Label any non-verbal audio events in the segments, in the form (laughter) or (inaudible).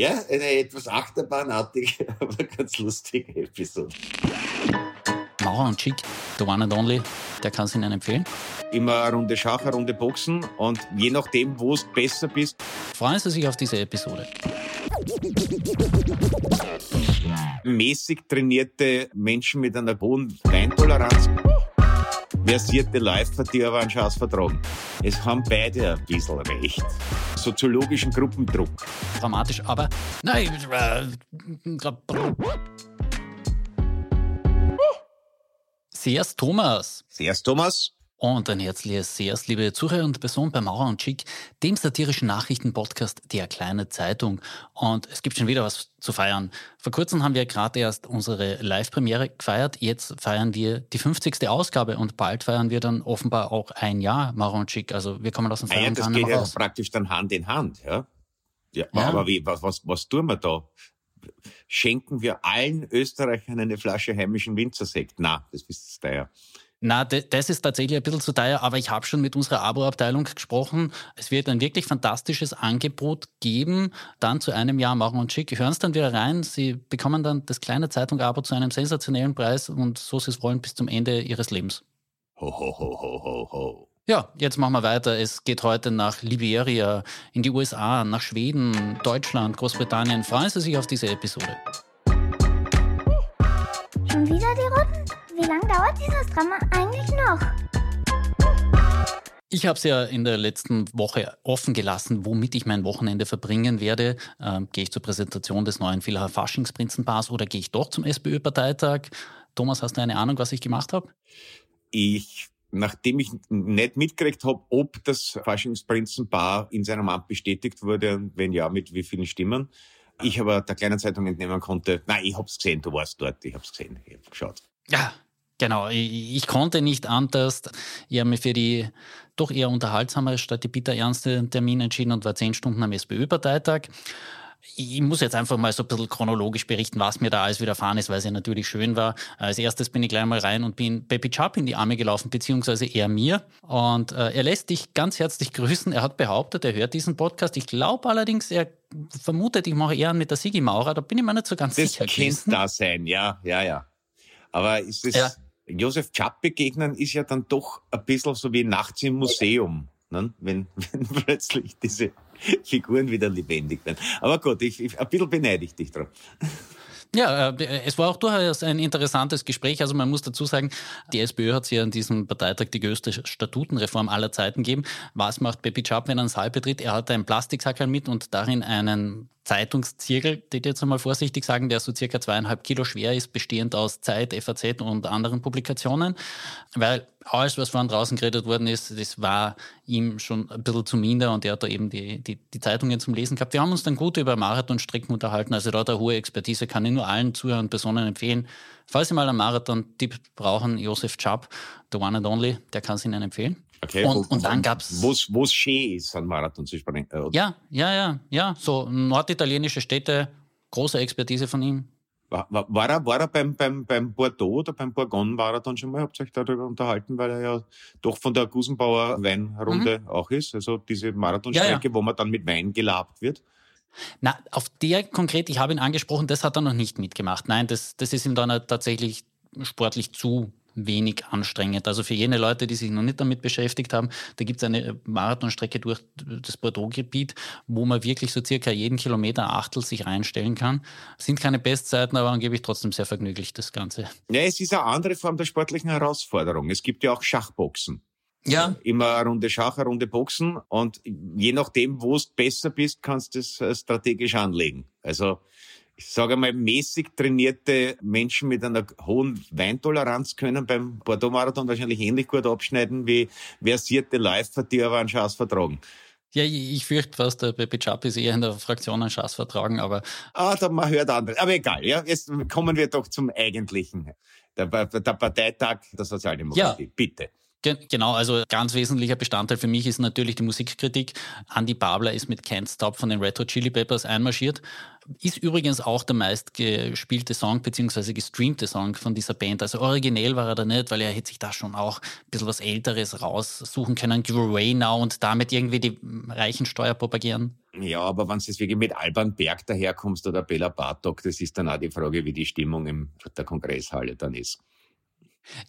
Ja, eine etwas achterbahnartige, (laughs) aber ganz lustige Episode. Mauer und Chick, the one and only, der kann es Ihnen empfehlen. Immer eine Runde Schach, eine Runde Boxen und je nachdem, wo es besser bist. Freuen Sie sich auf diese Episode. Mäßig trainierte Menschen mit einer hohen Weintoleranz versierte Läufer, die aber einen Chance vertragen. Es haben beide ein bisschen recht. Soziologischen Gruppendruck. Dramatisch, aber nein, äh, Sehr's Thomas. Servus, Thomas. Und ein herzliches Sehr's, liebe Zuhörer und Person bei Maurer und Schick, dem satirischen Nachrichtenpodcast der Kleine Zeitung. Und es gibt schon wieder was zu feiern. Vor kurzem haben wir gerade erst unsere Live-Premiere gefeiert. Jetzt feiern wir die 50. Ausgabe und bald feiern wir dann offenbar auch ein Jahr Maurer und Schick. Also wir kommen aus dem Ah ja, Feiern das geht ja raus. praktisch dann Hand in Hand, ja. Ja, Ja. aber wie, was, was, was tun wir da? Schenken wir allen Österreichern eine Flasche heimischen Winzersekt? Na, das wisst ihr ja. Na, de- das ist tatsächlich ein bisschen zu teuer, aber ich habe schon mit unserer Abo-Abteilung gesprochen. Es wird ein wirklich fantastisches Angebot geben, dann zu einem Jahr machen und schick. Hören Sie dann wieder rein. Sie bekommen dann das kleine Zeitung-Abo zu einem sensationellen Preis und so Sie es wollen bis zum Ende Ihres Lebens. Ho, ho, ho, ho, ho, ho. Ja, jetzt machen wir weiter. Es geht heute nach Liberia, in die USA, nach Schweden, Deutschland, Großbritannien. Freuen Sie sich auf diese Episode. Schon wieder die Runden? Wie lange dauert dieses Drama eigentlich noch? Ich habe es ja in der letzten Woche offen gelassen, womit ich mein Wochenende verbringen werde. Ähm, gehe ich zur Präsentation des neuen Villacher Faschingsprinzenpaars oder gehe ich doch zum SPÖ-Parteitag? Thomas, hast du eine Ahnung, was ich gemacht habe? Ich, nachdem ich nicht mitgekriegt habe, ob das Faschingsprinzenpaar in seinem Amt bestätigt wurde und wenn ja, mit wie vielen Stimmen, ich aber der kleinen Zeitung entnehmen konnte, nein, ich hab's gesehen, du warst dort, ich hab's gesehen, ich hab geschaut. Ja, genau. Ich, ich konnte nicht anders. Ich habe mich für die doch eher unterhaltsamere statt die bitterernste Termin entschieden und war zehn Stunden am SPÖ-Parteitag. Ich muss jetzt einfach mal so ein bisschen chronologisch berichten, was mir da alles widerfahren ist, weil es ja natürlich schön war. Als erstes bin ich gleich mal rein und bin Baby Chubb in die Arme gelaufen, beziehungsweise er mir. Und äh, er lässt dich ganz herzlich grüßen. Er hat behauptet, er hört diesen Podcast. Ich glaube allerdings, er vermutet, ich mache eher mit der Sigi Maurer. Da bin ich mir nicht so ganz Das sicher könnte gewesen. da sein, ja, ja, ja. Aber ist es, Ja. Josef Chapp begegnen ist ja dann doch ein bisschen so wie nachts im Museum, ne? wenn, (laughs) wenn plötzlich diese Figuren wieder lebendig werden. Aber gut, ich, ich, ein bisschen beneide ich dich drauf. Ja, äh, es war auch durchaus ein interessantes Gespräch. Also man muss dazu sagen, die SPÖ hat ja an diesem Parteitag die größte Statutenreform aller Zeiten gegeben. Was macht Pepi Chap, wenn er einen Saal betritt? Er hat einen Plastiksackerl mit und darin einen Zeitungszirkel, die jetzt einmal vorsichtig sagen, der so circa zweieinhalb Kilo schwer ist, bestehend aus Zeit, FAZ und anderen Publikationen. Weil alles, was von draußen geredet worden ist, das war ihm schon ein bisschen zu minder und er hat da eben die, die, die Zeitungen zum Lesen gehabt. Wir haben uns dann gut über Marathonstrecken unterhalten, also da hat er hohe Expertise, kann ich nur allen Zuhörern und Personen empfehlen. Falls Sie mal einen Marathon-Tipp brauchen, Josef Chapp, the one and only, der kann es Ihnen empfehlen. Okay, Und- und dann gab's- Wo's, wo's schön ist, an Marathon zu springen. Äh, Ja, ja, ja, ja, so norditalienische Städte, große Expertise von ihm. War, war, war er, war er beim, beim, beim Bordeaux oder beim Bourgogne Marathon schon mal? Habt ihr euch darüber unterhalten, weil er ja doch von der Gusenbauer Weinrunde auch ist? Also diese Marathonstrecke, Ja, wo man dann mit Wein gelabt wird. Na, auf der konkret, ich habe ihn angesprochen, das hat er noch nicht mitgemacht. Nein, das, das ist ihm dann tatsächlich sportlich zu wenig anstrengend. Also für jene Leute, die sich noch nicht damit beschäftigt haben, da gibt es eine Marathonstrecke durch das Bordeaux-Gebiet, wo man wirklich so circa jeden Kilometer Achtel sich reinstellen kann. Sind keine Bestzeiten, aber angeblich trotzdem sehr vergnüglich, das Ganze. Ja, es ist eine andere Form der sportlichen Herausforderung. Es gibt ja auch Schachboxen. Ja, Immer eine Runde Schach, eine Runde Boxen und je nachdem, wo du besser bist, kannst du es äh, strategisch anlegen. Also ich sage mal, mäßig trainierte Menschen mit einer hohen Weintoleranz können beim Bordeaux-Marathon wahrscheinlich ähnlich gut abschneiden wie versierte Läufer, die aber einen Chance vertragen. ja ich fürchte fast, der Pepe Chapp ist eher in der Fraktion an Schaß vertragen, aber Ah, da man hört andere. Aber egal, ja. Jetzt kommen wir doch zum Eigentlichen. Der, der Parteitag der Sozialdemokratie. Bitte. Genau, also ganz wesentlicher Bestandteil für mich ist natürlich die Musikkritik. Andy Babler ist mit Can't Stop von den Red Hot Chili Peppers einmarschiert. Ist übrigens auch der meistgespielte Song bzw. gestreamte Song von dieser Band. Also originell war er da nicht, weil er hätte sich da schon auch ein bisschen was Älteres raussuchen können. Give away now und damit irgendwie die Reichensteuer propagieren. Ja, aber wenn du jetzt wirklich mit Alban Berg daherkommst oder Bella Bartok, das ist dann auch die Frage, wie die Stimmung in der Kongresshalle dann ist.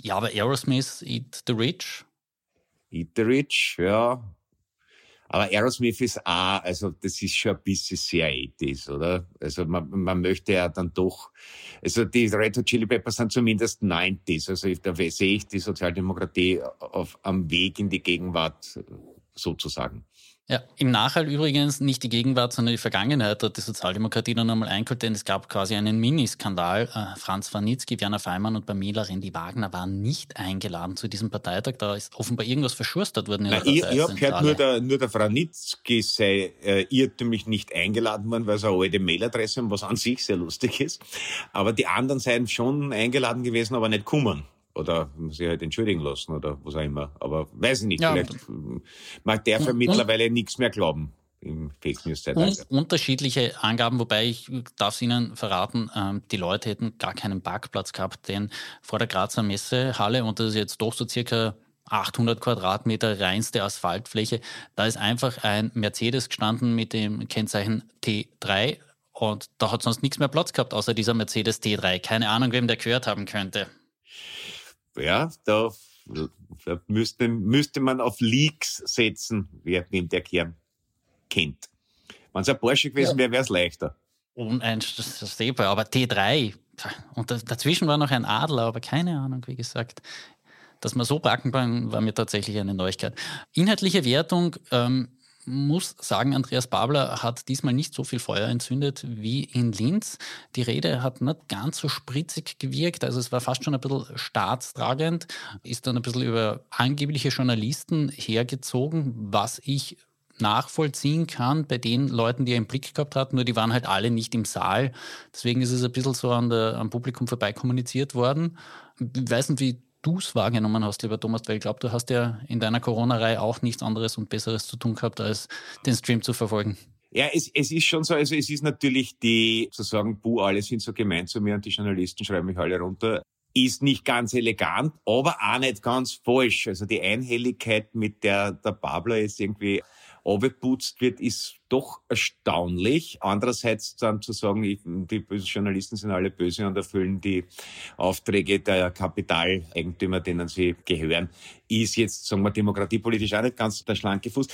Ja, aber Aerosmith, Eat the Rich? Eat the Rich, ja. Aber Aerosmith ist auch, also das ist schon ein bisschen sehr 80 oder? Also man, man möchte ja dann doch, also die Red Hot Chili Peppers sind zumindest 90s, also da sehe ich die Sozialdemokratie auf, am Weg in die Gegenwart sozusagen. Ja, im Nachhall übrigens nicht die Gegenwart, sondern die Vergangenheit hat die Sozialdemokratie dann einmal eingeholt, denn es gab quasi einen Miniskandal. Äh, Franz Wanitzki, Werner Feimann und Pamela Rendi Wagner waren nicht eingeladen zu diesem Parteitag. Da ist offenbar irgendwas verschurstert worden. In ich ich habe gehört, nur der, nur der Franitzki sei äh, irrtümlich nicht eingeladen worden, weil es eine alte Mailadresse und was an sich sehr lustig ist. Aber die anderen seien schon eingeladen gewesen, aber nicht kommen oder sich halt entschuldigen lassen oder was auch immer. Aber weiß ich nicht, ja, vielleicht mag der für mittlerweile nichts mehr glauben im Fake News Zeitalter. Unterschiedliche Angaben, wobei ich darf es Ihnen verraten, ähm, die Leute hätten gar keinen Parkplatz gehabt, denn vor der Grazer Messehalle, und das ist jetzt doch so circa 800 Quadratmeter reinste Asphaltfläche, da ist einfach ein Mercedes gestanden mit dem Kennzeichen T3 und da hat sonst nichts mehr Platz gehabt, außer dieser Mercedes T3. Keine Ahnung, wem der gehört haben könnte ja, da, da müsste, müsste man auf Leaks setzen, wer wem der Kern kennt. Wenn es ein Porsche gewesen ja. wäre, wäre es leichter. Uneinstehbar, aber T3. Und dazwischen war noch ein Adler, aber keine Ahnung, wie gesagt. Dass man so packen kann, war mir tatsächlich eine Neuigkeit. Inhaltliche Wertung, ähm, muss sagen, Andreas Babler hat diesmal nicht so viel Feuer entzündet wie in Linz. Die Rede hat nicht ganz so spritzig gewirkt, also es war fast schon ein bisschen staatstragend, ist dann ein bisschen über angebliche Journalisten hergezogen, was ich nachvollziehen kann bei den Leuten, die er im Blick gehabt hat, nur die waren halt alle nicht im Saal. Deswegen ist es ein bisschen so an der, am Publikum vorbei kommuniziert worden. Ich weiß nicht, wie du es wahrgenommen hast, lieber Thomas, weil ich glaube, du hast ja in deiner Corona-Reihe auch nichts anderes und Besseres zu tun gehabt, als den Stream zu verfolgen. Ja, es, es ist schon so, also es ist natürlich die, zu sagen, buh, alle sind so gemein zu mir und die Journalisten schreiben mich alle runter, ist nicht ganz elegant, aber auch nicht ganz falsch. Also die Einhelligkeit, mit der der Babler ist irgendwie abgeputzt wird, ist doch erstaunlich. Andererseits dann zu sagen, die bösen Journalisten sind alle böse und erfüllen die Aufträge der Kapitaleigentümer, denen sie gehören, ist jetzt, sagen wir, demokratiepolitisch auch nicht ganz der schlanke Fuß.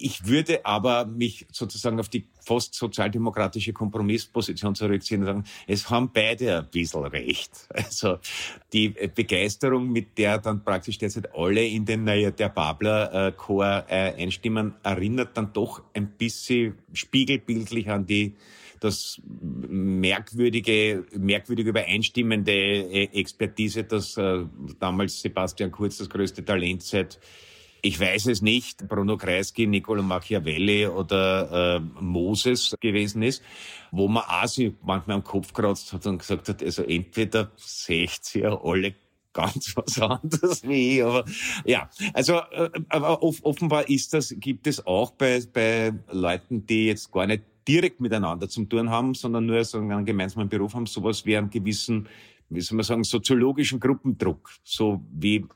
Ich würde aber mich sozusagen auf die fast sozialdemokratische Kompromissposition zurückziehen und sagen, es haben beide ein bisschen recht. (laughs) Also die Begeisterung, mit der dann praktisch derzeit alle in den naja, der Babler-Chor äh, einstimmen, erinnert dann doch ein bisschen spiegelbildlich an die das merkwürdige, merkwürdig übereinstimmende äh, Expertise, dass äh, damals Sebastian Kurz das größte Talent seit ich weiß es nicht, Bruno Kreisky, Niccolo Machiavelli oder äh, Moses gewesen ist, wo man auch sich manchmal am Kopf kratzt hat und gesagt hat, also entweder seht ihr alle ganz (laughs) was anderes wie ich, aber ja, also äh, aber offenbar ist das, gibt es auch bei, bei Leuten, die jetzt gar nicht direkt miteinander zu tun haben, sondern nur so einen gemeinsamen Beruf haben, sowas wie einen gewissen, wie soll man sagen, soziologischen Gruppendruck, so wie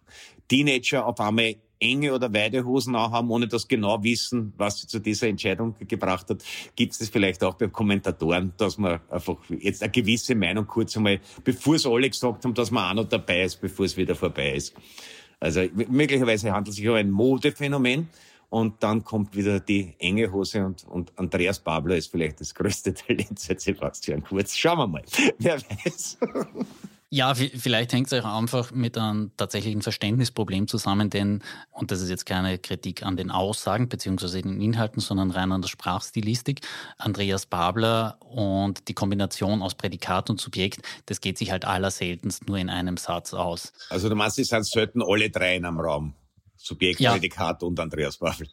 Teenager auf einmal enge oder weite Hosen haben, ohne das genau wissen, was sie zu dieser Entscheidung gebracht hat, gibt es vielleicht auch bei Kommentatoren, dass man einfach jetzt eine gewisse Meinung kurz einmal, bevor es alle gesagt haben, dass man auch noch dabei ist, bevor es wieder vorbei ist. Also möglicherweise handelt es sich um ein Modephänomen. Und dann kommt wieder die enge Hose und, und Andreas Babler ist vielleicht das größte (laughs) Talent seit Sebastian Kurz. Schauen wir mal. Wer weiß. (laughs) Ja, vielleicht hängt es auch einfach mit einem tatsächlichen Verständnisproblem zusammen, denn, und das ist jetzt keine Kritik an den Aussagen bzw. den Inhalten, sondern rein an der Sprachstilistik, Andreas Babler und die Kombination aus Prädikat und Subjekt, das geht sich halt allerseltenst nur in einem Satz aus. Also du meinst, es sind selten alle drei in einem Raum. Subjekt, ja. Prädikat und Andreas Babler.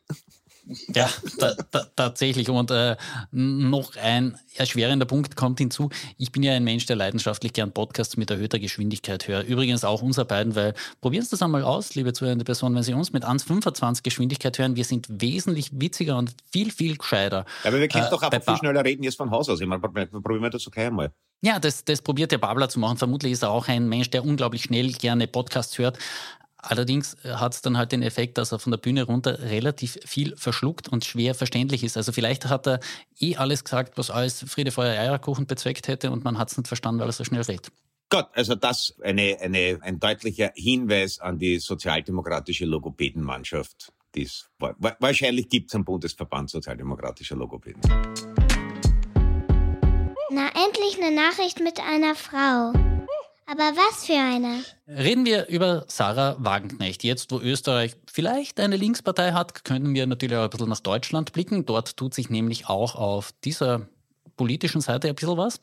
Ja, ta ta tatsächlich. Und äh, noch ein erschwerender Punkt kommt hinzu. Ich bin ja ein Mensch, der leidenschaftlich gern Podcasts mit erhöhter Geschwindigkeit hört. Übrigens auch unser beiden, weil probieren Sie das einmal aus, liebe zuhörende Person, wenn Sie uns mit 1,25 Geschwindigkeit hören. Wir sind wesentlich witziger und viel, viel gescheiter. Ja, aber wir können äh, doch einfach viel schneller reden jetzt von Haus aus. Ich meine, probieren wir das gleich einmal. Ja, das, das probiert der Babler zu machen. Vermutlich ist er auch ein Mensch, der unglaublich schnell gerne Podcasts hört. Allerdings hat es dann halt den Effekt, dass er von der Bühne runter relativ viel verschluckt und schwer verständlich ist. Also vielleicht hat er eh alles gesagt, was alles Friede, Feuer, Eierkuchen bezweckt hätte und man hat es nicht verstanden, weil er so schnell redet. Gott, also das eine, eine, ein deutlicher Hinweis an die sozialdemokratische Logopädenmannschaft. Die's, wahrscheinlich gibt es einen Bundesverband sozialdemokratischer Logopäden. Na, endlich eine Nachricht mit einer Frau. Aber was für eine? Reden wir über Sarah Wagenknecht. Jetzt, wo Österreich vielleicht eine Linkspartei hat, können wir natürlich auch ein bisschen nach Deutschland blicken. Dort tut sich nämlich auch auf dieser politischen Seite ein bisschen was.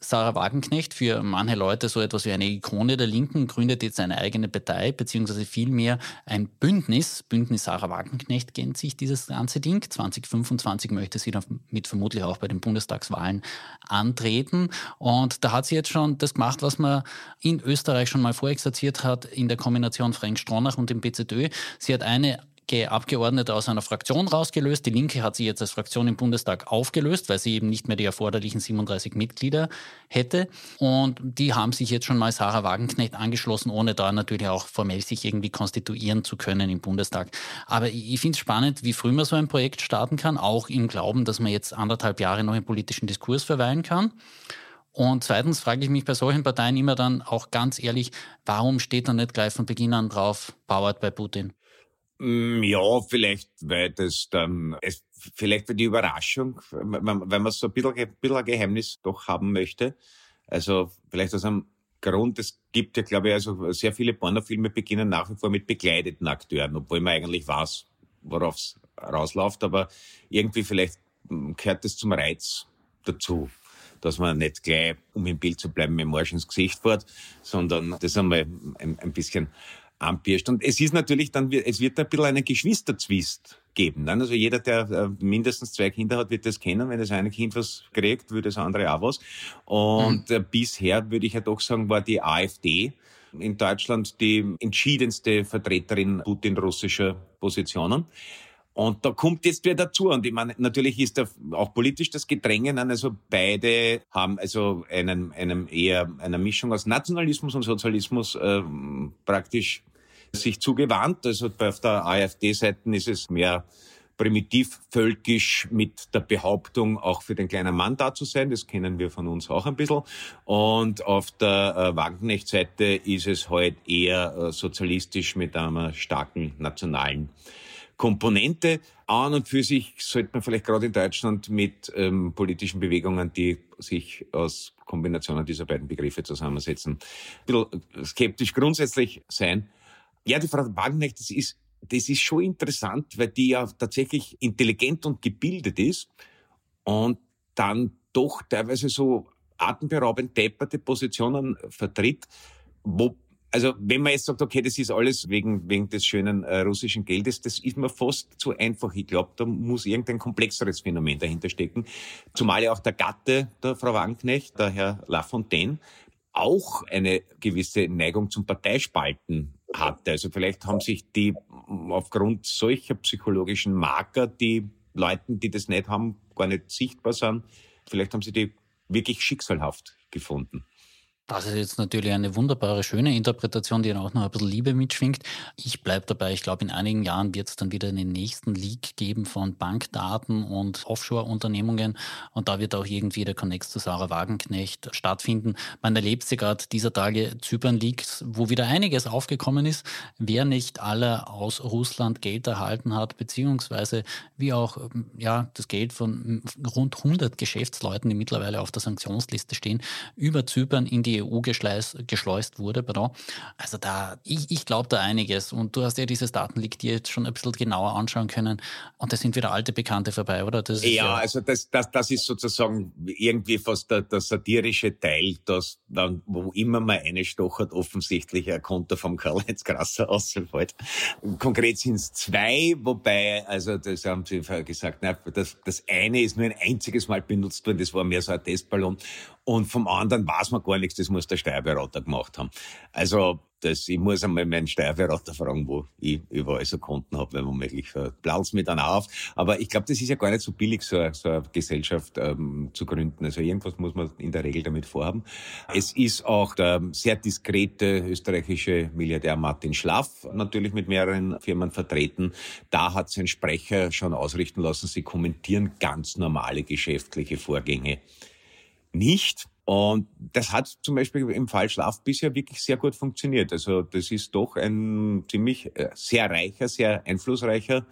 Sarah Wagenknecht, für manche Leute so etwas wie eine Ikone der Linken, gründet jetzt eine eigene Partei, beziehungsweise vielmehr ein Bündnis. Bündnis Sarah Wagenknecht kennt sich dieses ganze Ding. 2025 möchte sie damit vermutlich auch bei den Bundestagswahlen antreten. Und da hat sie jetzt schon das gemacht, was man in Österreich schon mal vorexerziert hat, in der Kombination Frank Stronach und dem BZÖ. Sie hat eine Abgeordnete aus einer Fraktion rausgelöst. Die Linke hat sie jetzt als Fraktion im Bundestag aufgelöst, weil sie eben nicht mehr die erforderlichen 37 Mitglieder hätte. Und die haben sich jetzt schon mal Sarah Wagenknecht angeschlossen, ohne da natürlich auch formell sich irgendwie konstituieren zu können im Bundestag. Aber ich finde es spannend, wie früh man so ein Projekt starten kann, auch im Glauben, dass man jetzt anderthalb Jahre noch im politischen Diskurs verweilen kann. Und zweitens frage ich mich bei solchen Parteien immer dann auch ganz ehrlich, warum steht da nicht gleich von Beginn an drauf, powered by Putin? Mm, ja, vielleicht, weil das dann, es, vielleicht für die Überraschung, wenn, man so ein bisschen, ein bisschen Geheimnis doch haben möchte. Also vielleicht aus einem Grund, es gibt ja, glaube ich, also sehr viele Pornofilme beginnen nach wie vor mit begleiteten Akteuren, obwohl man eigentlich weiß, worauf es rausläuft, aber irgendwie vielleicht mm, gehört das zum Reiz dazu dass man nicht gleich, um im Bild zu bleiben, mit dem Arsch ins Gesicht fährt, sondern das einmal ein, ein bisschen anpirscht. Und es ist natürlich dann, es wird ein bisschen einen Geschwisterzwist geben. Ne? Also jeder, der äh, mindestens zwei Kinder hat, wird das kennen. Wenn das eine Kind was kriegt, würde das andere auch was. Und mhm. bisher würde ich ja doch sagen, war die AfD in Deutschland die entschiedenste Vertreterin Putin-russischer Positionen. Und da kommt jetzt wer dazu. Und ich meine, natürlich ist da auch politisch das Gedränge an. Also beide haben also einen, einen eher einer Mischung aus Nationalismus und Sozialismus äh, praktisch sich zugewandt. Also auf der AfD-Seite ist es mehr primitiv völkisch mit der Behauptung, auch für den kleinen Mann da zu sein. Das kennen wir von uns auch ein bisschen. Und auf der äh, Wagenknecht-Seite ist es halt eher äh, sozialistisch mit einer starken nationalen Komponente. An und für sich sollte man vielleicht gerade in Deutschland mit ähm, politischen Bewegungen, die sich aus Kombinationen dieser beiden Begriffe zusammensetzen, ein bisschen skeptisch grundsätzlich sein. Ja, die Frau Wagenknecht, das ist, das ist schon interessant, weil die ja tatsächlich intelligent und gebildet ist und dann doch teilweise so atemberaubend depperte Positionen vertritt, wo also wenn man jetzt sagt, okay, das ist alles wegen, wegen des schönen äh, russischen Geldes, das ist mir fast zu einfach. Ich glaube, da muss irgendein komplexeres Phänomen dahinter stecken. Zumal ja auch der Gatte der Frau Wagenknecht, der Herr Lafontaine, auch eine gewisse Neigung zum Parteispalten hatte. Also vielleicht haben sich die aufgrund solcher psychologischen Marker, die Leuten, die das nicht haben, gar nicht sichtbar sind, vielleicht haben sie die wirklich schicksalhaft gefunden. Das ist jetzt natürlich eine wunderbare, schöne Interpretation, die dann auch noch ein bisschen Liebe mitschwingt. Ich bleibe dabei, ich glaube, in einigen Jahren wird es dann wieder den nächsten Leak geben von Bankdaten und Offshore-Unternehmungen und da wird auch irgendwie der Connect zu Sarah Wagenknecht stattfinden. Man erlebt sie gerade dieser Tage Zypern-Leaks, wo wieder einiges aufgekommen ist, wer nicht alle aus Russland Geld erhalten hat, beziehungsweise wie auch ja, das Geld von rund 100 Geschäftsleuten, die mittlerweile auf der Sanktionsliste stehen, über Zypern in die die EU geschleust, geschleust wurde. Pardon. Also da, ich, ich glaube da einiges. Und du hast ja dieses Datenleak dir jetzt schon ein bisschen genauer anschauen können. Und da sind wieder alte Bekannte vorbei, oder? Ja, ja, also das, das, das ist sozusagen irgendwie fast der, der satirische Teil, dass dann, wo immer mal eine stochert, offensichtlich ein Konto vom Karl-Heinz Grasser (laughs) ausfällt. Konkret sind es zwei, wobei, also das haben Sie gesagt, na, das, das eine ist nur ein einziges Mal benutzt worden, das war mehr so ein Testballon. Und vom anderen weiß man gar nichts, das muss der Steuerberater gemacht haben. Also das, ich muss einmal meinen Steuerberater fragen, wo ich überall so Konten habe, wenn womöglich blaut mir dann auf. Aber ich glaube, das ist ja gar nicht so billig, so, so eine Gesellschaft ähm, zu gründen. Also irgendwas muss man in der Regel damit vorhaben. Es ist auch der sehr diskrete österreichische Milliardär Martin Schlaff natürlich mit mehreren Firmen vertreten. Da hat sein Sprecher schon ausrichten lassen, sie kommentieren ganz normale geschäftliche Vorgänge nicht. Und das hat zum Beispiel im Fall Schlaf bisher wirklich sehr gut funktioniert. Also das ist doch ein ziemlich äh, sehr reicher, sehr einflussreicher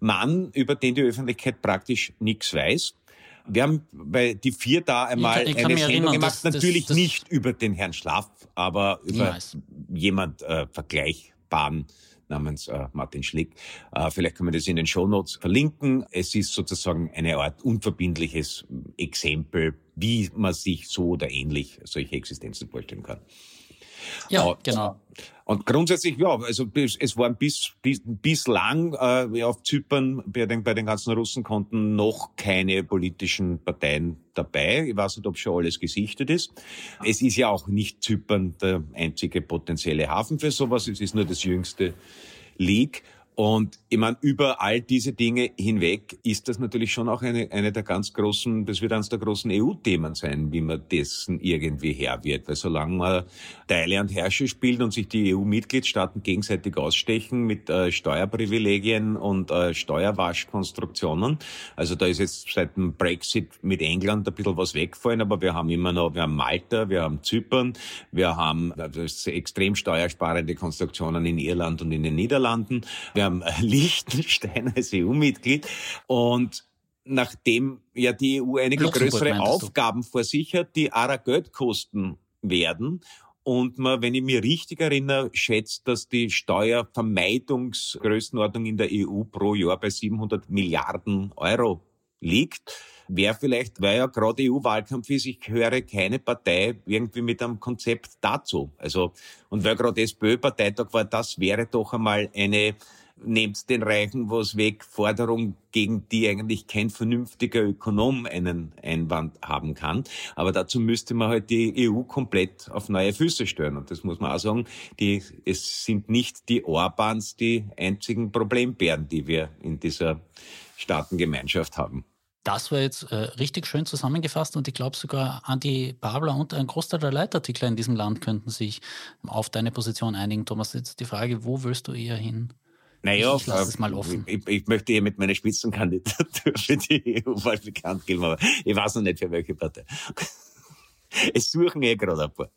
Mann, über den die Öffentlichkeit praktisch nichts weiß. Wir haben bei die vier da einmal ich kann, ich eine Sendung gemacht, das, natürlich das, das nicht über den Herrn Schlaf, aber über jemand äh, vergleichbaren namens äh, Martin Schlick. Äh, vielleicht kann man das in den Shownotes verlinken. Es ist sozusagen eine Art unverbindliches Exempel, wie man sich so oder ähnlich solche Existenzen vorstellen kann. Ja, und, genau. Und grundsätzlich, ja, also es waren bis, bis bislang äh, auf Zypern bei den, bei den ganzen Russenkonten noch keine politischen Parteien dabei. Ich weiß nicht, ob schon alles gesichtet ist. Es ist ja auch nicht Zypern der einzige potenzielle Hafen für sowas. Es ist nur das jüngste League. Und ich meine, über all diese Dinge hinweg ist das natürlich schon auch eine, eine der ganz großen, das wird eines der großen EU-Themen sein, wie man dessen irgendwie Herr wird. Weil solange man Teile und Herrsche spielt und sich die EU-Mitgliedstaaten gegenseitig ausstechen mit äh, Steuerprivilegien und äh, Steuerwaschkonstruktionen, also da ist jetzt seit dem Brexit mit England ein bisschen was weggefallen, aber wir haben immer noch, wir haben Malta, wir haben Zypern, wir haben also extrem steuersparende Konstruktionen in Irland und in den Niederlanden. Wir haben (laughs) Liechtenstein als EU-Mitglied und nachdem ja die EU einige Luxemburg, größere Aufgaben vor sich hat, die ARA Geld kosten werden und man, wenn ich mich richtig erinnere, schätzt, dass die Steuervermeidungsgrößenordnung in der EU pro Jahr bei 700 Milliarden Euro liegt. Wäre vielleicht, weil ja gerade EU-Wahlkampf ist, ich höre keine Partei irgendwie mit einem Konzept dazu. Also, und weil gerade SPÖ-Parteitag war, das wäre doch einmal eine nehmt den Reichen was weg, Forderung, gegen die eigentlich kein vernünftiger Ökonom einen Einwand haben kann. Aber dazu müsste man halt die EU komplett auf neue Füße stellen. Und das muss man auch sagen, die, es sind nicht die Orbans die einzigen Problembären, die wir in dieser Staatengemeinschaft haben. Das war jetzt äh, richtig schön zusammengefasst und ich glaube sogar Andi Babler und ein Großteil der Leitartikler in diesem Land könnten sich auf deine Position einigen. Thomas, jetzt die Frage, wo willst du eher hin? Naja, ich, ich, mal offen. Ich, ich, möchte hier mit meiner Spitzenkandidatur für die EU-Wahl bekannt geben, aber ich weiß noch nicht für welche Partei. Es suchen eh gerade ein paar.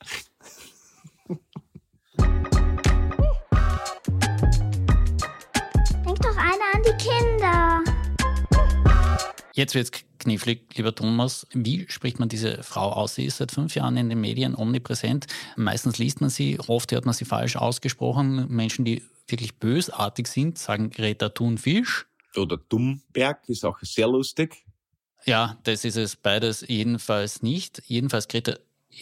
Denk doch einer an die Kinder. Jetzt wird's knifflig, lieber Thomas. Wie spricht man diese Frau aus? Sie ist seit fünf Jahren in den Medien omnipräsent. Meistens liest man sie, oft hört man sie falsch ausgesprochen. Menschen, die wirklich bösartig sind, sagen Greta Thunfisch. Oder Dummberg ist auch sehr lustig. Ja, das ist es beides jedenfalls nicht. Jedenfalls Greta,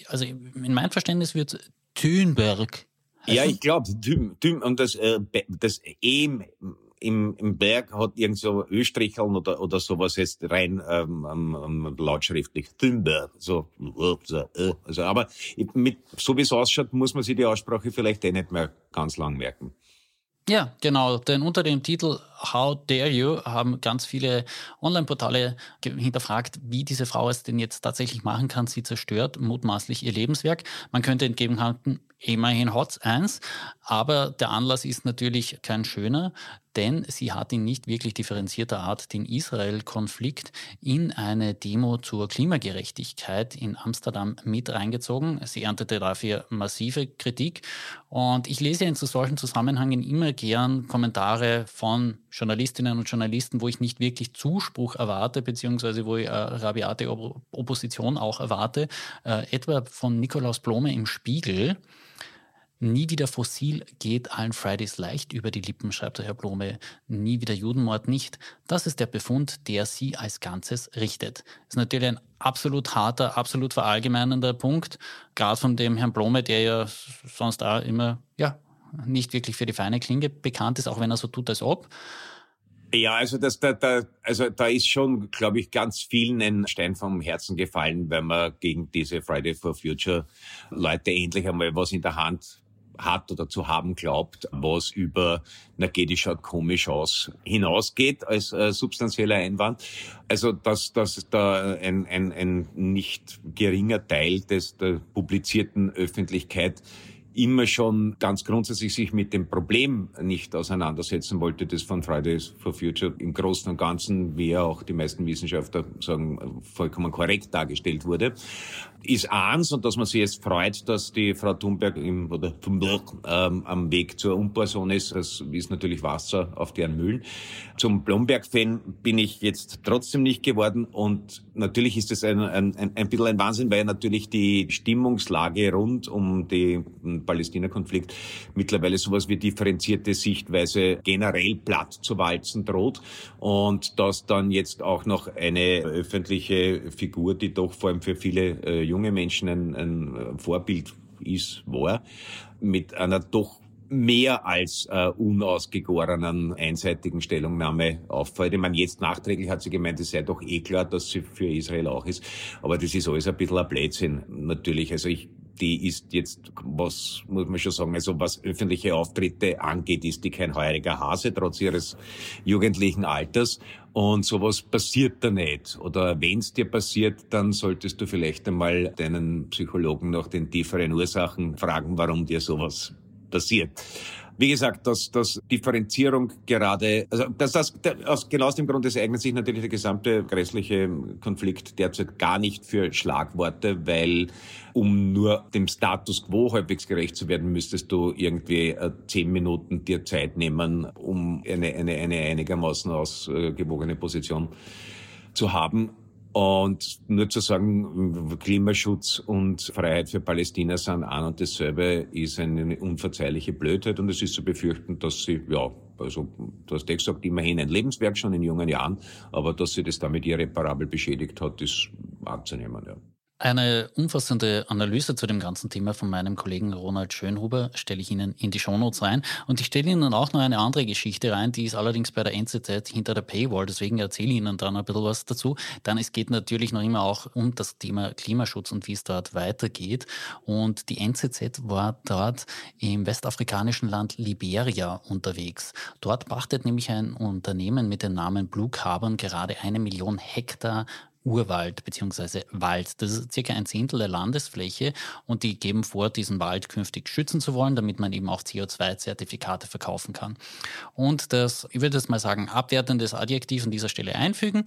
also in meinem Verständnis wird Thunberg. Ja, ich glaube, und das, äh, das E im, im Berg hat irgend so Östricheln oder, oder sowas jetzt rein ähm, ähm, lautschriftlich Thunberg. So, äh, also, aber mit, so wie es ausschaut, muss man sich die Aussprache vielleicht eh nicht mehr ganz lang merken. Ja, genau. Denn unter dem Titel How Dare You haben ganz viele Online-Portale hinterfragt, wie diese Frau es denn jetzt tatsächlich machen kann. Sie zerstört mutmaßlich ihr Lebenswerk. Man könnte entgegenhalten, immerhin Hotz eins, aber der Anlass ist natürlich kein schöner, denn sie hat in nicht wirklich differenzierter Art den Israel-Konflikt in eine Demo zur Klimagerechtigkeit in Amsterdam mit reingezogen. Sie erntete dafür massive Kritik und ich lese in solchen Zusammenhängen immer gern Kommentare von Journalistinnen und Journalisten, wo ich nicht wirklich Zuspruch erwarte, beziehungsweise wo ich äh, rabiate Opposition auch erwarte, äh, etwa von Nikolaus Blome im Spiegel. Nie wieder fossil geht allen Fridays leicht über die Lippen, schreibt der Herr Blome. Nie wieder Judenmord nicht. Das ist der Befund, der sie als Ganzes richtet. Ist natürlich ein absolut harter, absolut verallgemeinender Punkt, gerade von dem Herrn Blome, der ja sonst auch immer, ja, nicht wirklich für die feine Klinge bekannt ist, auch wenn er so tut, als ob. Ja, also das, da, da, also da ist schon, glaube ich, ganz vielen ein Stein vom Herzen gefallen, wenn man gegen diese Friday for Future Leute endlich einmal was in der Hand hat oder zu haben glaubt, was über, na geht, die schaut komisch aus, hinausgeht als äh, substanzieller Einwand. Also dass, dass da ein, ein, ein nicht geringer Teil des, der publizierten Öffentlichkeit immer schon ganz grundsätzlich sich mit dem Problem nicht auseinandersetzen wollte, das von Fridays for Future im Großen und Ganzen, wie auch die meisten Wissenschaftler sagen, vollkommen korrekt dargestellt wurde, ist eins und dass man sich jetzt freut, dass die Frau Thunberg im, oder Thunberg ähm, am Weg zur Umperson ist. Das ist natürlich Wasser auf deren Mühlen. Zum Blomberg-Fan bin ich jetzt trotzdem nicht geworden und natürlich ist es ein, ein, ein, ein bisschen ein Wahnsinn, weil natürlich die Stimmungslage rund um den Palästina-Konflikt mittlerweile sowas wie differenzierte Sichtweise generell platt zu walzen droht und dass dann jetzt auch noch eine öffentliche Figur, die doch vor allem für viele äh, junge Menschen ein, ein Vorbild ist, war, mit einer doch mehr als äh, unausgegorenen einseitigen Stellungnahme auffällt. Ich meine, jetzt nachträglich hat sie gemeint, es sei doch eh klar, dass sie für Israel auch ist. Aber das ist alles ein bisschen ein Blödsinn, natürlich. Also ich die ist jetzt, was muss man schon sagen, also was öffentliche Auftritte angeht, ist die kein heuriger Hase, trotz ihres jugendlichen Alters. Und sowas passiert da nicht. Oder wenn es dir passiert, dann solltest du vielleicht einmal deinen Psychologen nach den tieferen Ursachen fragen, warum dir sowas passiert. Wie gesagt, dass, dass Differenzierung gerade, also dass das, aus, genau aus dem Grund, es eignet sich natürlich der gesamte grässliche Konflikt derzeit gar nicht für Schlagworte, weil um nur dem Status quo halbwegs gerecht zu werden, müsstest du irgendwie äh, zehn Minuten dir Zeit nehmen, um eine, eine, eine einigermaßen ausgewogene Position zu haben. Und nur zu sagen, Klimaschutz und Freiheit für Palästina sind ein und dasselbe, ist eine unverzeihliche Blödheit. Und es ist zu befürchten, dass sie, ja, also du hast ja gesagt, immerhin ein Lebenswerk schon in jungen Jahren, aber dass sie das damit irreparabel beschädigt hat, ist anzunehmen, ja. Eine umfassende Analyse zu dem ganzen Thema von meinem Kollegen Ronald Schönhuber stelle ich Ihnen in die Shownotes rein. Und ich stelle Ihnen auch noch eine andere Geschichte rein, die ist allerdings bei der NZZ hinter der Paywall. Deswegen erzähle ich Ihnen dann ein bisschen was dazu. Dann es geht natürlich noch immer auch um das Thema Klimaschutz und wie es dort weitergeht. Und die NZZ war dort im westafrikanischen Land Liberia unterwegs. Dort pachtet nämlich ein Unternehmen mit dem Namen Blue Carbon gerade eine Million Hektar Urwald bzw. Wald. Das ist circa ein Zehntel der Landesfläche und die geben vor, diesen Wald künftig schützen zu wollen, damit man eben auch CO2-Zertifikate verkaufen kann. Und das, ich würde jetzt mal sagen, abwertendes Adjektiv an dieser Stelle einfügen.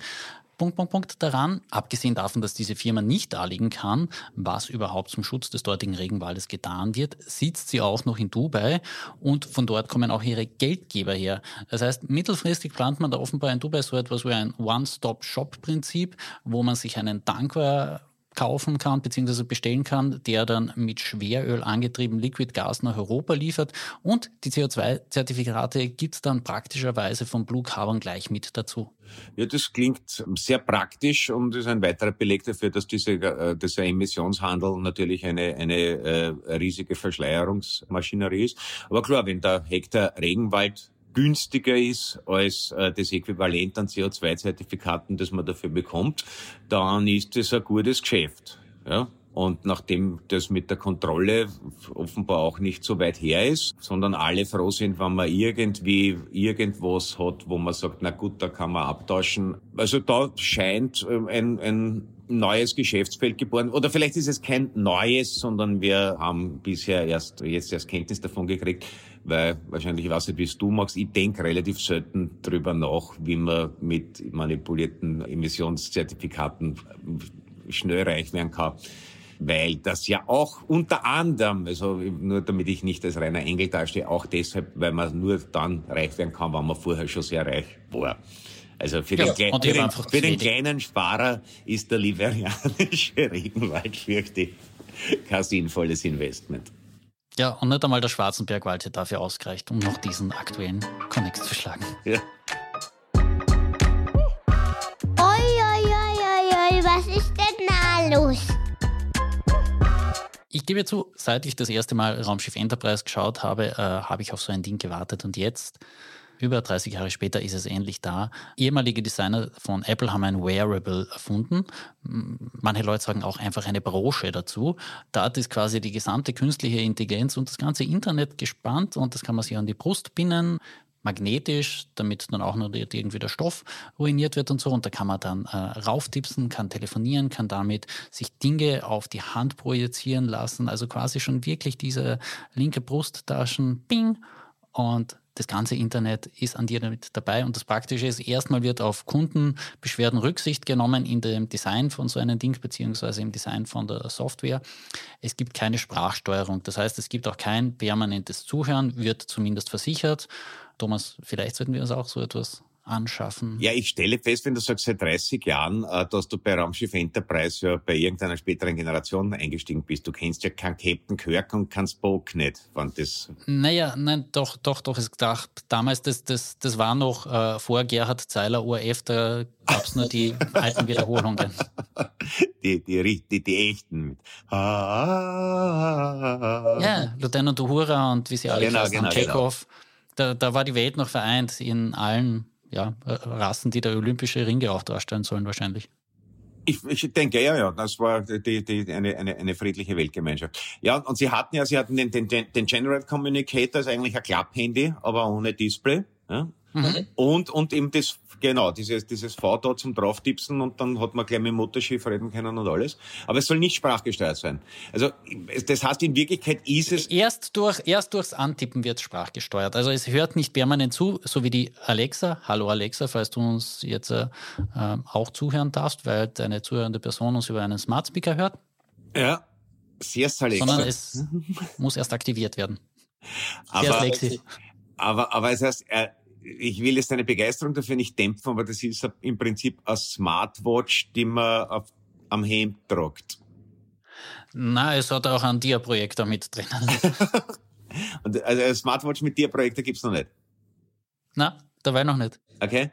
Punkt, Punkt, Punkt daran, abgesehen davon, dass diese Firma nicht darlegen kann, was überhaupt zum Schutz des dortigen Regenwaldes getan wird, sitzt sie auch noch in Dubai und von dort kommen auch ihre Geldgeber her. Das heißt, mittelfristig plant man da offenbar in Dubai so etwas wie ein One-Stop-Shop-Prinzip, wo man sich einen Tankware kaufen kann bzw. bestellen kann, der dann mit Schweröl angetrieben Liquid Gas nach Europa liefert und die CO2-Zertifikate gibt es dann praktischerweise vom Blue Carbon gleich mit dazu. Ja, das klingt sehr praktisch und ist ein weiterer Beleg dafür, dass diese, äh, dieser Emissionshandel natürlich eine, eine äh, riesige Verschleierungsmaschinerie ist. Aber klar, wenn der Hektar Regenwald günstiger ist als äh, das Äquivalent an CO2-Zertifikaten, das man dafür bekommt, dann ist das ein gutes Geschäft. Ja? Und nachdem das mit der Kontrolle offenbar auch nicht so weit her ist, sondern alle froh sind, wenn man irgendwie irgendwas hat, wo man sagt, na gut, da kann man abtauschen. Also da scheint ähm, ein, ein neues Geschäftsfeld geboren. Oder vielleicht ist es kein neues, sondern wir haben bisher erst, jetzt erst Kenntnis davon gekriegt, weil wahrscheinlich, ich weiß nicht, wie es du magst, ich denke relativ selten drüber nach, wie man mit manipulierten Emissionszertifikaten schnell reich werden kann weil das ja auch unter anderem, also nur damit ich nicht als reiner Engel dastehe, auch deshalb, weil man nur dann reich werden kann, wenn man vorher schon sehr reich war. Also für, ja, den, für, den, für den, kleinen Sparer ist der liberianische (laughs) Regenwald, fürchte ich, kein sinnvolles Investment. Ja, und nicht einmal der Schwarzenbergwald hätte dafür ausgereicht, um noch diesen aktuellen Connex zu schlagen. Ja. Oi, oi, oi, oi, oi, was ist denn da los? Ich gebe zu, seit ich das erste Mal Raumschiff Enterprise geschaut habe, äh, habe ich auf so ein Ding gewartet und jetzt, über 30 Jahre später, ist es endlich da. Ehemalige Designer von Apple haben ein Wearable erfunden. Manche Leute sagen auch einfach eine Brosche dazu. Da ist quasi die gesamte künstliche Intelligenz und das ganze Internet gespannt und das kann man sich an die Brust binden magnetisch, damit dann auch noch irgendwie der Stoff ruiniert wird und so. Und da kann man dann äh, rauftipsen, kann telefonieren, kann damit sich Dinge auf die Hand projizieren lassen. Also quasi schon wirklich diese linke Brusttaschen, bing, und das ganze Internet ist an dir damit dabei. Und das Praktische ist, erstmal wird auf Kundenbeschwerden Rücksicht genommen in dem Design von so einem Ding, beziehungsweise im Design von der Software. Es gibt keine Sprachsteuerung. Das heißt, es gibt auch kein permanentes Zuhören, wird zumindest versichert. Thomas, vielleicht sollten wir uns auch so etwas anschaffen. Ja, ich stelle fest, wenn du sagst, seit 30 Jahren, äh, dass du bei Raumschiff Enterprise ja bei irgendeiner späteren Generation eingestiegen bist. Du kennst ja keinen Captain Kirk und keinen Spock nicht, wann das... Naja, nein, doch, doch, doch. Ich dachte, damals, das, das, das war noch äh, vor Gerhard Zeiler ORF, da gab es nur die (laughs) alten Wiederholungen. Die, die, die, die echten. Ja, Lieutenant Uhura und wie sie alle genau, genau, Chekhov. Genau da, da war die Welt noch vereint in allen ja, Rassen, die der olympische Ringe auch darstellen sollen wahrscheinlich. Ich, ich denke, ja, ja, das war die, die, eine, eine, eine friedliche Weltgemeinschaft. Ja, und sie hatten ja, sie hatten den, den, den General Communicator, ist eigentlich ein Klapphandy, aber ohne Display. Ja? Mhm. Und, und eben das, genau, dieses, dieses V da zum Drauftipsen und dann hat man gleich mit dem Mutterschiff reden können und alles. Aber es soll nicht sprachgesteuert sein. Also, das heißt, in Wirklichkeit ist es... Erst durch, erst durchs Antippen wird sprachgesteuert. Also es hört nicht permanent zu, so wie die Alexa. Hallo Alexa, falls du uns jetzt äh, auch zuhören darfst, weil deine zuhörende Person uns über einen Smart Speaker hört. Ja, sehr Alexa. Sondern es muss erst aktiviert werden. Sehr aber, aber, aber es heißt, er, ich will jetzt deine Begeisterung dafür nicht dämpfen, aber das ist im Prinzip eine Smartwatch, die man auf, am Hemd tragt. Na, es hat auch einen Dia-Projektor mit drin. (laughs) Und also eine Smartwatch mit Dia-Projektor gibt's noch nicht? Na, dabei noch nicht. Okay.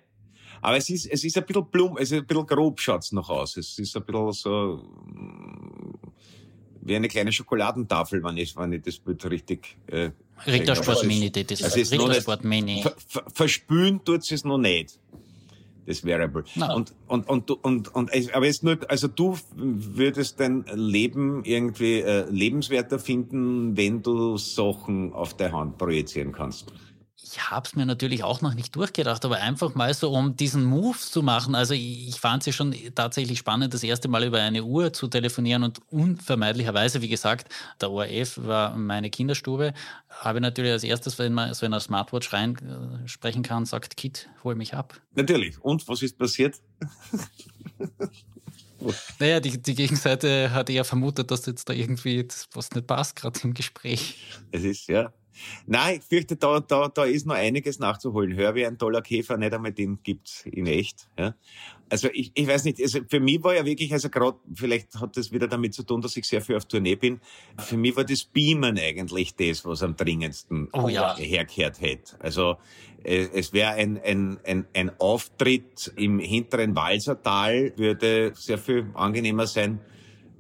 Aber es ist, es ist ein bisschen plump, es ist ein bisschen grob schaut's noch aus. Es ist ein bisschen so, wie eine kleine Schokoladentafel, wenn ich, wenn ich das Bild richtig äh, Rittersport Mini, das ist, ist Rittersport Mini. Ver, verspülen tut es noch nicht. Das Variable. No. Und, und, und, und, und, aber jetzt nur, also du würdest dein Leben irgendwie äh, lebenswerter finden, wenn du Sachen auf der Hand projizieren kannst ich habe es mir natürlich auch noch nicht durchgedacht, aber einfach mal so, um diesen Move zu machen. Also ich, ich fand es ja schon tatsächlich spannend, das erste Mal über eine Uhr zu telefonieren und unvermeidlicherweise, wie gesagt, der ORF war meine Kinderstube, habe natürlich als erstes, wenn man so in eine Smartwatch rein sprechen kann, sagt, Kit, hol mich ab. Natürlich. Und was ist passiert? (laughs) Naja, die, die Gegenseite hat eher vermutet, dass jetzt da irgendwie was nicht passt, gerade im Gespräch. Es ist, ja, Nein, ich fürchte, da, da, da ist noch einiges nachzuholen. Hör wie ein toller Käfer, nicht einmal den gibt's in echt. Ja. Also ich, ich weiß nicht, also für mich war ja wirklich, also gerade, vielleicht hat das wieder damit zu tun, dass ich sehr viel auf Tournee bin. Für mich war das Beamen eigentlich das, was am dringendsten oh, ja. herkehrt hätte. Also äh, es wäre ein, ein, ein, ein Auftritt im hinteren Walsertal, würde sehr viel angenehmer sein,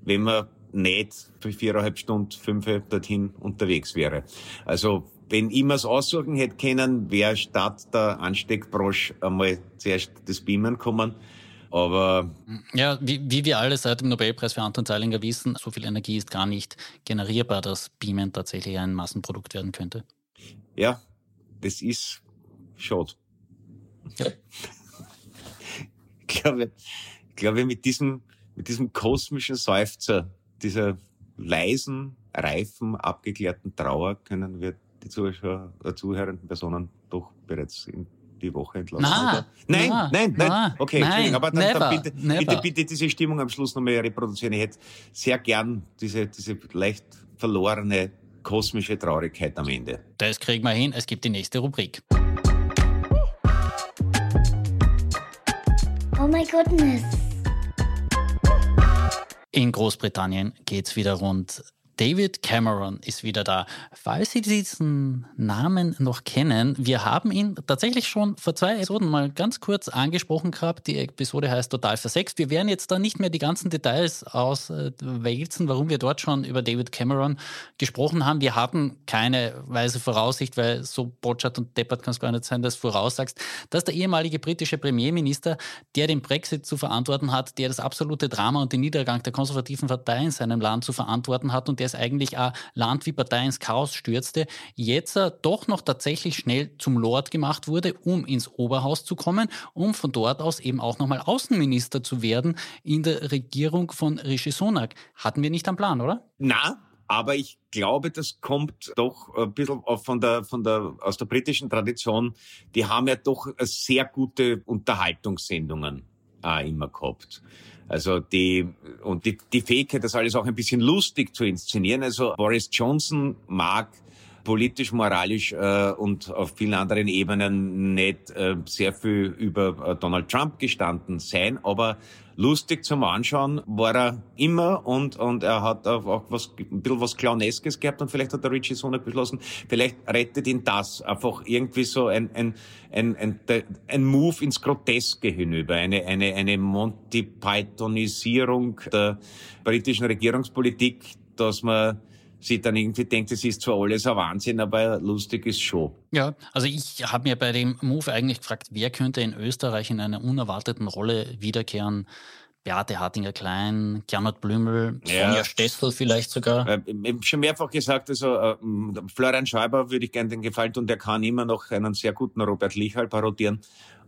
wenn man nicht für viereinhalb Stunden, fünf dorthin unterwegs wäre. Also wenn ich mir's aussuchen hätte können, wäre statt der Ansteckbrosch einmal zuerst das Beamen kommen Aber ja, wie, wie wir alle seit dem Nobelpreis für Anton Zeilinger wissen, so viel Energie ist gar nicht generierbar, dass Beamen tatsächlich ein Massenprodukt werden könnte. Ja, das ist schade. Ja. (laughs) ich glaube, ich glaube, mit diesem, mit diesem kosmischen Seufzer, dieser leisen, reifen, abgeklärten Trauer können wir die Zuschauer, äh, zuhörenden Personen doch bereits in die Woche entlassen. Na, nein, na, nein, nein, na, okay, nein, Entschuldigung, aber dann, never, dann bitte, never. bitte, bitte diese Stimmung am Schluss nochmal reproduzieren. Ich hätte sehr gern diese, diese leicht verlorene kosmische Traurigkeit am Ende. Das kriegen wir hin. Es gibt die nächste Rubrik. Oh my goodness. In Großbritannien geht's wieder rund. David Cameron ist wieder da. Falls Sie diesen Namen noch kennen, wir haben ihn tatsächlich schon vor zwei Episoden mal ganz kurz angesprochen gehabt. Die Episode heißt Total Versext. Wir werden jetzt da nicht mehr die ganzen Details auswälzen, warum wir dort schon über David Cameron gesprochen haben. Wir hatten keine weise Voraussicht, weil so botschert und deppert kann es gar nicht sein, dass du voraussagst, dass der ehemalige britische Premierminister, der den Brexit zu verantworten hat, der das absolute Drama und den Niedergang der konservativen Partei in seinem Land zu verantworten hat und der es eigentlich ein Land wie Partei ins Chaos stürzte, jetzt doch noch tatsächlich schnell zum Lord gemacht wurde, um ins Oberhaus zu kommen, um von dort aus eben auch nochmal Außenminister zu werden in der Regierung von Rishi Sunak. Hatten wir nicht am Plan, oder? Na, aber ich glaube, das kommt doch ein bisschen von der, von der, aus der britischen Tradition. Die haben ja doch sehr gute Unterhaltungssendungen äh, immer gehabt. Also die, und die, die Fähigkeit, das alles auch ein bisschen lustig zu inszenieren. Also Boris Johnson mag politisch, moralisch äh, und auf vielen anderen Ebenen nicht äh, sehr viel über äh, Donald Trump gestanden sein, aber lustig zum Anschauen war er immer und, und er hat auch was, ein bisschen was Clowneskes gehabt und vielleicht hat der Richie Sunak beschlossen, vielleicht rettet ihn das. Einfach irgendwie so ein, ein, ein, ein, ein Move ins Groteske hinüber, eine, eine, eine Monty Pythonisierung der britischen Regierungspolitik, dass man sie dann irgendwie denkt, es ist zwar alles ein Wahnsinn, aber lustig ist schon. Ja, also ich habe mir bei dem Move eigentlich gefragt, wer könnte in Österreich in einer unerwarteten Rolle wiederkehren? Beate Hartinger-Klein, Gernot Blümel, ja. Sonja Stessel vielleicht sogar. Äh, ich habe schon mehrfach gesagt, also äh, Florian Schäuber würde ich gerne den gefallen und der kann immer noch einen sehr guten Robert Lichal parodieren.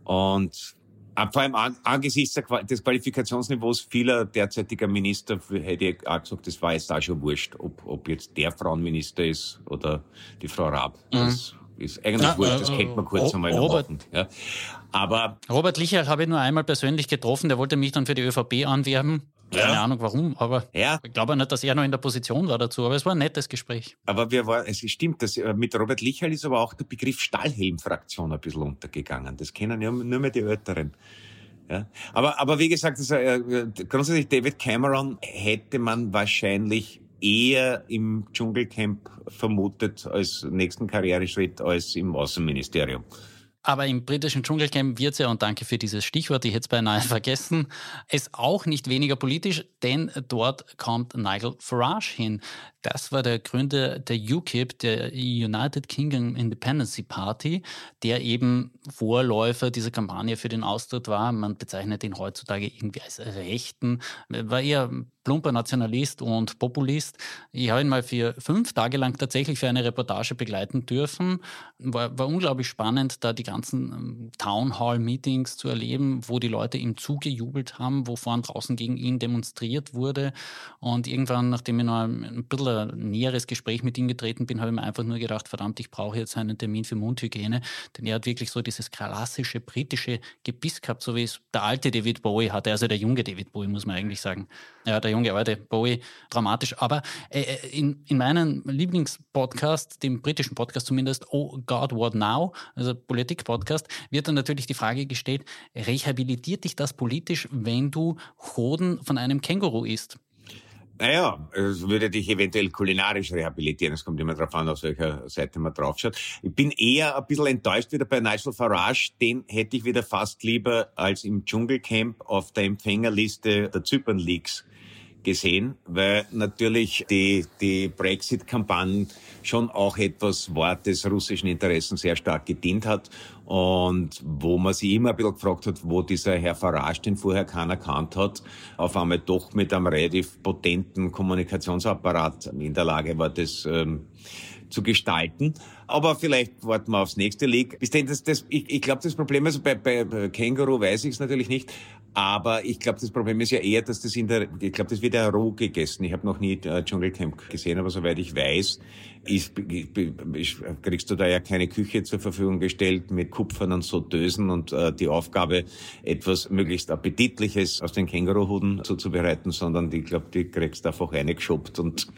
Und äh, vor allem an, angesichts des Qualifikationsniveaus vieler derzeitiger Minister hätte ich auch gesagt, das war jetzt auch schon wurscht, ob, ob jetzt der Frauenminister ist oder die Frau Raab. Mhm. Das ist eigentlich ja, wurscht, das äh, kennt man kurz einmal Robert, ja. Aber Robert Licher habe ich nur einmal persönlich getroffen, der wollte mich dann für die ÖVP anwerben. Keine ja. Ahnung warum, aber ja. ich glaube nicht, dass er noch in der Position war dazu, aber es war ein nettes Gespräch. Aber wir war, es stimmt, dass, äh, mit Robert Licherl ist aber auch der Begriff Stahlhelm-Fraktion ein bisschen untergegangen. Das kennen ja nur mehr die Älteren. Ja. Aber, aber wie gesagt, also, äh, grundsätzlich David Cameron hätte man wahrscheinlich eher im Dschungelcamp vermutet als nächsten Karriereschritt als im Außenministerium. Aber im britischen Dschungelcamp wird es ja, und danke für dieses Stichwort, ich hätte es beinahe (laughs) vergessen, es auch nicht weniger politisch, denn dort kommt Nigel Farage hin. Das war der Gründer der UKIP, der United Kingdom Independency Party, der eben Vorläufer dieser Kampagne für den Austritt war. Man bezeichnet ihn heutzutage irgendwie als Rechten, war eher plumper Nationalist und Populist. Ich habe ihn mal für fünf Tage lang tatsächlich für eine Reportage begleiten dürfen. War, war unglaublich spannend, da die ganzen ähm, Town Hall Meetings zu erleben, wo die Leute ihm zugejubelt haben, wo vorn draußen gegen ihn demonstriert wurde. Und irgendwann, nachdem ich noch ein bisschen ein näheres Gespräch mit ihm getreten bin, habe ich mir einfach nur gedacht, verdammt, ich brauche jetzt einen Termin für Mundhygiene. Denn er hat wirklich so dieses klassische britische Gebiss gehabt, so wie es der alte David Bowie hatte, also der junge David Bowie, muss man eigentlich sagen. Ja, der junge alte Bowie, dramatisch. Aber äh, äh, in, in meinem Lieblingspodcast, dem britischen Podcast zumindest, Oh God, What Now, also Politik-Podcast, wird dann natürlich die Frage gestellt, rehabilitiert dich das politisch, wenn du Hoden von einem Känguru isst? Naja, es würde dich eventuell kulinarisch rehabilitieren. Es kommt immer darauf an, auf welcher Seite man draufschaut. Ich bin eher ein bisschen enttäuscht wieder bei Nigel Farage. Den hätte ich wieder fast lieber als im Dschungelcamp auf der Empfängerliste der Zypern Leaks gesehen, weil natürlich die, die Brexit-Kampagne schon auch etwas war, das russischen Interessen sehr stark gedient hat und wo man sich immer ein bisschen gefragt hat, wo dieser Herr Farage, den vorher keiner erkannt hat, auf einmal doch mit einem relativ potenten Kommunikationsapparat in der Lage war, das ähm, zu gestalten. Aber vielleicht warten wir aufs nächste League. Bis denn das, das, ich, ich glaube, das Problem, also bei, bei Känguru weiß ich es natürlich nicht, aber ich glaube, das Problem ist ja eher, dass das in der, ich glaube, das wird ja roh gegessen. Ich habe noch nie äh, Dschungelcamp gesehen, aber soweit ich weiß, ist, ist, kriegst du da ja keine Küche zur Verfügung gestellt mit Kupfern und und äh, die Aufgabe, etwas möglichst Appetitliches aus den Känguruhuden zuzubereiten, sondern ich glaube, die kriegst du einfach reingeschoppt und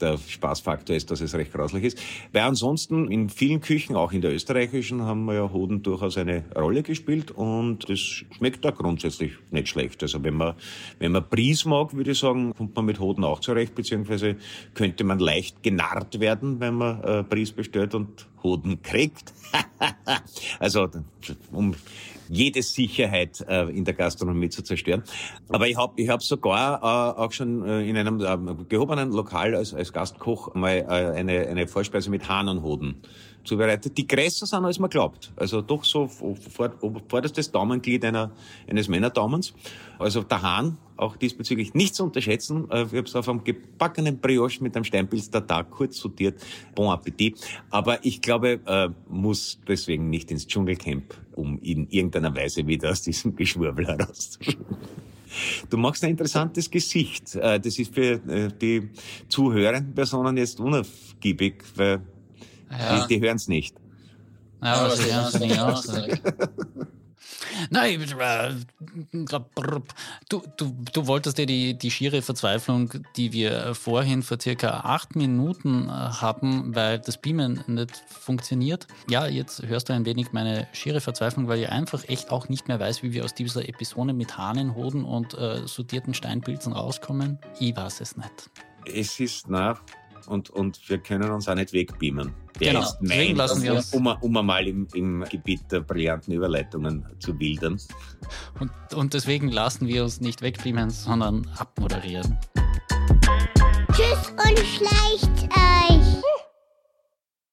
der Spaßfaktor ist, dass es recht grauslich ist. Weil ansonsten in vielen Küchen, auch in der österreichischen, haben wir ja Hoden durchaus eine Rolle gespielt und das schmeckt da grundsätzlich nicht schlecht. Also wenn man, wenn man Bries mag, würde ich sagen, kommt man mit Hoden auch zurecht, beziehungsweise könnte man leicht genarrt werden, wenn man äh, Bries bestellt und Hoden kriegt. (laughs) also um jede Sicherheit äh, in der Gastronomie zu zerstören. Aber ich habe ich hab sogar äh, auch schon äh, in einem äh, gehobenen Lokal als, als Gastkoch mal äh, eine, eine Vorspeise mit Hahnenhoden zubereitet, die größer sind, als man glaubt. Also doch so vor, vorderstes Daumenglied einer, eines Männerdaumens. Also der Hahn, auch diesbezüglich nicht zu unterschätzen. Äh, ich habe es auf einem gebackenen Brioche mit einem Steinpilz Tag kurz sortiert. Bon Appetit. Aber ich glaube, äh, muss deswegen nicht ins Dschungelcamp, um in irgendeiner Weise wieder aus diesem Geschwurbel herauszufinden. Du machst ein interessantes Gesicht. Äh, das ist für äh, die zuhörenden Personen jetzt unaufgiebig, weil ja. Die, die hören es nicht. Ja, aber sie hören es nicht aus. Nein, äh, du, du, du wolltest ja die, die schiere Verzweiflung, die wir vorhin vor circa acht Minuten äh, haben, weil das Beamen nicht funktioniert. Ja, jetzt hörst du ein wenig meine schiere Verzweiflung, weil ich einfach echt auch nicht mehr weiß, wie wir aus dieser Episode mit Hahnenhoden und äh, sortierten Steinpilzen rauskommen. Ich weiß es nicht. Es ist nach und, und wir können uns auch nicht wegbeamen. Der genau, deswegen lassen wir uns. Um, um einmal im, im Gebiet der brillanten Überleitungen zu wildern. Und, und deswegen lassen wir uns nicht wegbeamen, sondern abmoderieren. Tschüss und schleicht euch!